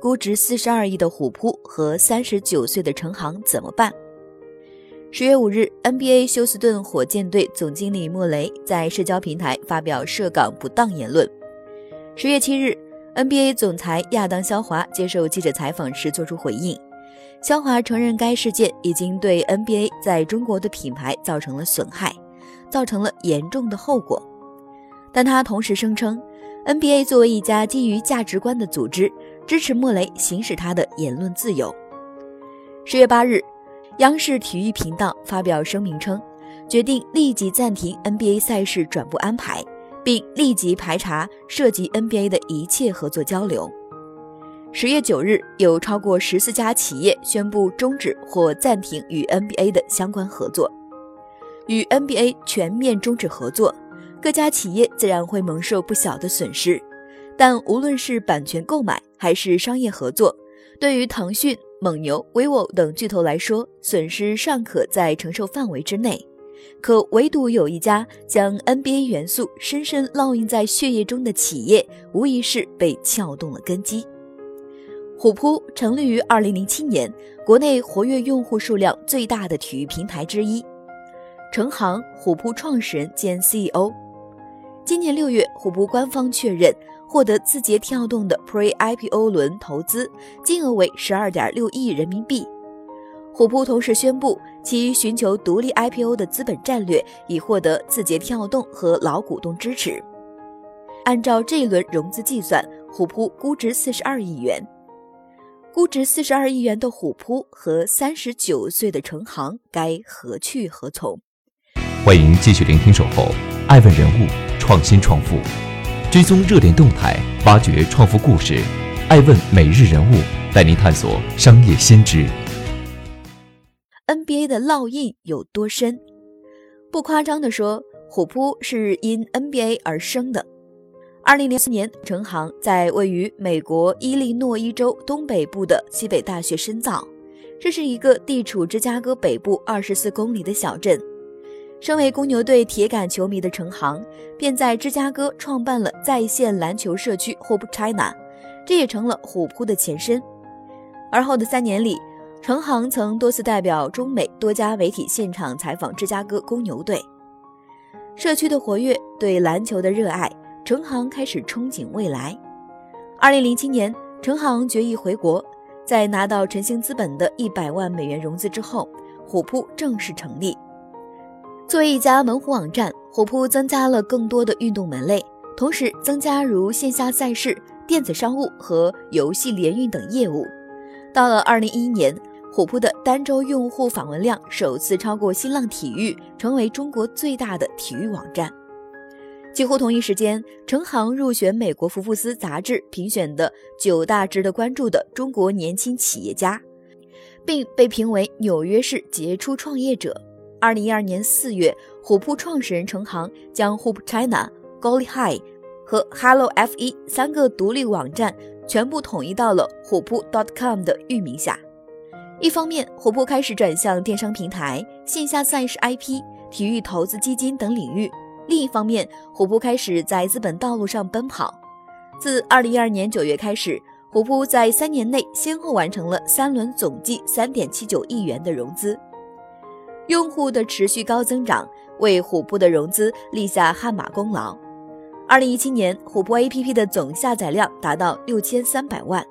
估值四十二亿的虎扑和三十九岁的陈航怎么办？十月五日，NBA 休斯顿火箭队总经理莫雷在社交平台发表涉港不当言论。十月七日，NBA 总裁亚当肖华接受记者采访时作出回应，肖华承认该事件已经对 NBA 在中国的品牌造成了损害，造成了严重的后果，但他同时声称，NBA 作为一家基于价值观的组织。支持莫雷行使他的言论自由。十月八日，央视体育频道发表声明称，决定立即暂停 NBA 赛事转播安排，并立即排查涉及 NBA 的一切合作交流。十月九日，有超过十四家企业宣布终止或暂停与 NBA 的相关合作。与 NBA 全面终止合作，各家企业自然会蒙受不小的损失。但无论是版权购买还是商业合作，对于腾讯、蒙牛、vivo 等巨头来说，损失尚可在承受范围之内。可唯独有一家将 NBA 元素深深烙印在血液中的企业，无疑是被撬动了根基。虎扑成立于2007年，国内活跃用户数量最大的体育平台之一。程航，虎扑创始人兼 CEO。今年六月，虎扑官方确认。获得字节跳动的 Pre-IPO 轮投资，金额为十二点六亿人民币。虎扑同时宣布，其寻求独立 IPO 的资本战略已获得字节跳动和老股东支持。按照这一轮融资计算，虎扑估值四十二亿元。估值四十二亿元的虎扑和三十九岁的程航该何去何从？欢迎继续聆听《守候爱问人物创新创富》。追踪热点动态，挖掘创富故事，爱问每日人物带您探索商业先知。NBA 的烙印有多深？不夸张地说，虎扑是因 NBA 而生的。二零零四年，成航在位于美国伊利诺伊州东北部的西北大学深造，这是一个地处芝加哥北部二十四公里的小镇。身为公牛队铁杆球迷的程航，便在芝加哥创办了在线篮球社区 Hope China，这也成了虎扑的前身。而后的三年里，程航曾多次代表中美多家媒体现场采访芝加哥公牛队。社区的活跃，对篮球的热爱，程航开始憧憬未来。二零零七年，程航决意回国，在拿到晨星资本的一百万美元融资之后，虎扑正式成立。作为一家门户网站，虎扑增加了更多的运动门类，同时增加如线下赛事、电子商务和游戏联运等业务。到了二零一一年，虎扑的单周用户访问量首次超过新浪体育，成为中国最大的体育网站。几乎同一时间，程航入选美国福布斯杂志评选的九大值得关注的中国年轻企业家，并被评为纽约市杰出创业者。二零一二年四月，虎扑创始人程航将 Hoop China、g o l i High 和 Hello F 一三个独立网站全部统一到了虎扑 .dot .com 的域名下。一方面，虎扑开始转向电商平台、线下赛事 IP、体育投资基金等领域；另一方面，虎扑开始在资本道路上奔跑。自二零一二年九月开始，虎扑在三年内先后完成了三轮总计三点七九亿元的融资。用户的持续高增长为虎扑的融资立下汗马功劳。二零一七年，虎扑 APP 的总下载量达到六千三百万。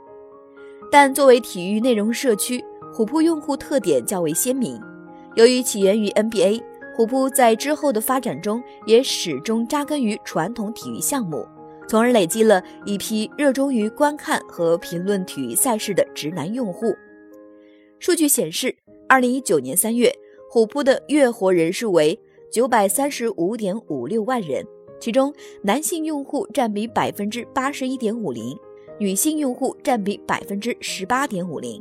但作为体育内容社区，虎扑用户特点较为鲜明。由于起源于 NBA，虎扑在之后的发展中也始终扎根于传统体育项目，从而累积了一批热衷于观看和评论体育赛事的直男用户。数据显示，二零一九年三月。虎扑的月活人数为九百三十五点五六万人，其中男性用户占比百分之八十一点五零，女性用户占比百分之十八点五零。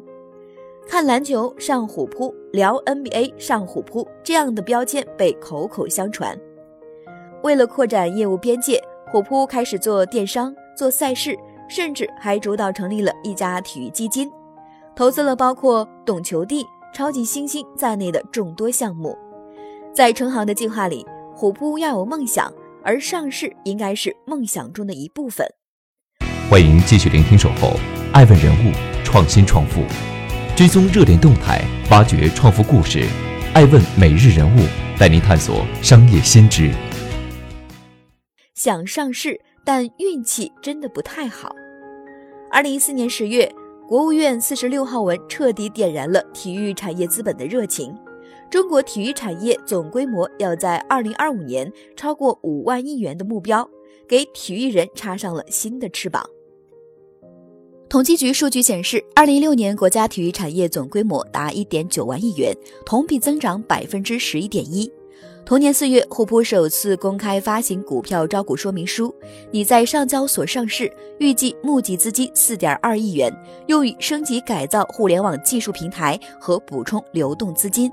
看篮球上虎扑，聊 NBA 上虎扑，这样的标签被口口相传。为了扩展业务边界，虎扑开始做电商、做赛事，甚至还主导成立了一家体育基金，投资了包括懂球帝、超级星星在内的众多项目。在成航的计划里，虎扑要有梦想，而上市应该是梦想中的一部分。欢迎继续聆听《守候》，爱问人物，创新创富，追踪热点动态，挖掘创富故事。爱问每日人物带您探索商业先知。想上市，但运气真的不太好。二零一四年十月，国务院四十六号文彻底点燃了体育产业资本的热情。中国体育产业总规模要在二零二五年超过五万亿元的目标，给体育人插上了新的翅膀。统计局数据显示，二零一六年国家体育产业总规模达一点九万亿元，同比增长百分之十一点一。同年四月，虎扑首次公开发行股票招股说明书，拟在上交所上市，预计募集资金四点二亿元，用于升级改造互联网技术平台和补充流动资金。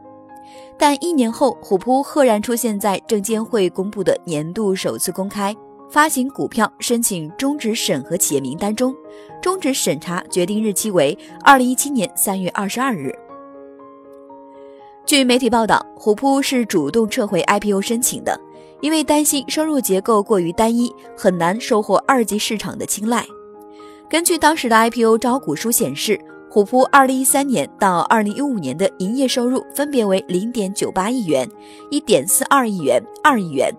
但一年后，虎扑赫然出现在证监会公布的年度首次公开发行股票申请终止审核企业名单中，终止审查决定日期为二零一七年三月二十二日。据媒体报道，虎扑是主动撤回 IPO 申请的，因为担心收入结构过于单一，很难收获二级市场的青睐。根据当时的 IPO 招股书显示，虎扑2013年到2015年的营业收入分别为0.98亿元、1.42亿元、2亿元，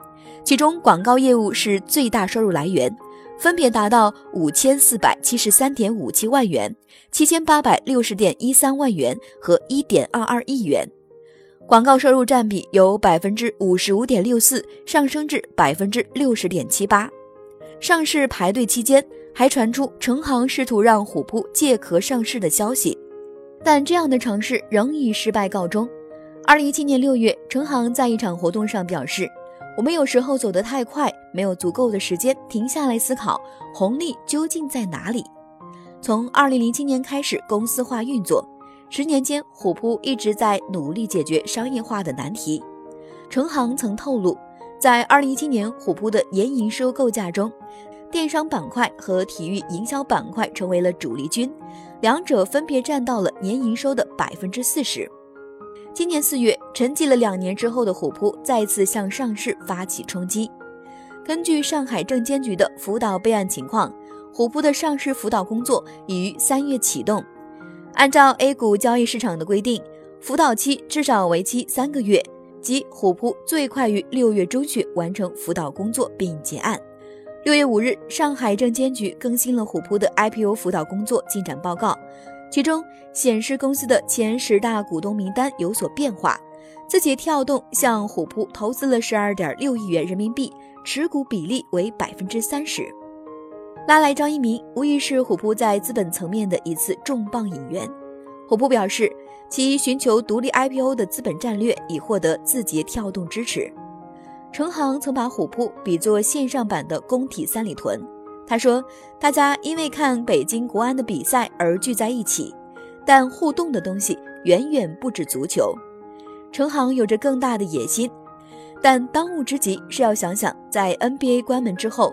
其中广告业务是最大收入来源，分别达到5473.57万元、7860.13万元和1.22亿元。广告收入占比由百分之五十五点六四上升至百分之六十点七八。上市排队期间，还传出成行试图让虎扑借壳上市的消息，但这样的尝试仍以失败告终。二零一七年六月，成行在一场活动上表示：“我们有时候走得太快，没有足够的时间停下来思考红利究竟在哪里。”从二零零七年开始公司化运作。十年间，虎扑一直在努力解决商业化的难题。程航曾透露，在二零一七年虎扑的年营收构架中，电商板块和体育营销板块成为了主力军，两者分别占到了年营收的百分之四十。今年四月，沉寂了两年之后的虎扑再次向上市发起冲击。根据上海证监局的辅导备案情况，虎扑的上市辅导工作已于三月启动。按照 A 股交易市场的规定，辅导期至少为期三个月，即虎扑最快于六月中旬完成辅导工作并结案。六月五日，上海证监局更新了虎扑的 IPO 辅导工作进展报告，其中显示公司的前十大股东名单有所变化，字节跳动向虎扑投资了十二点六亿元人民币，持股比例为百分之三十。拉来张一鸣，无疑是虎扑在资本层面的一次重磅引援。虎扑表示，其寻求独立 IPO 的资本战略已获得字节跳动支持。程航曾把虎扑比作线上版的工体三里屯。他说：“大家因为看北京国安的比赛而聚在一起，但互动的东西远远不止足球。”程航有着更大的野心，但当务之急是要想想，在 NBA 关门之后。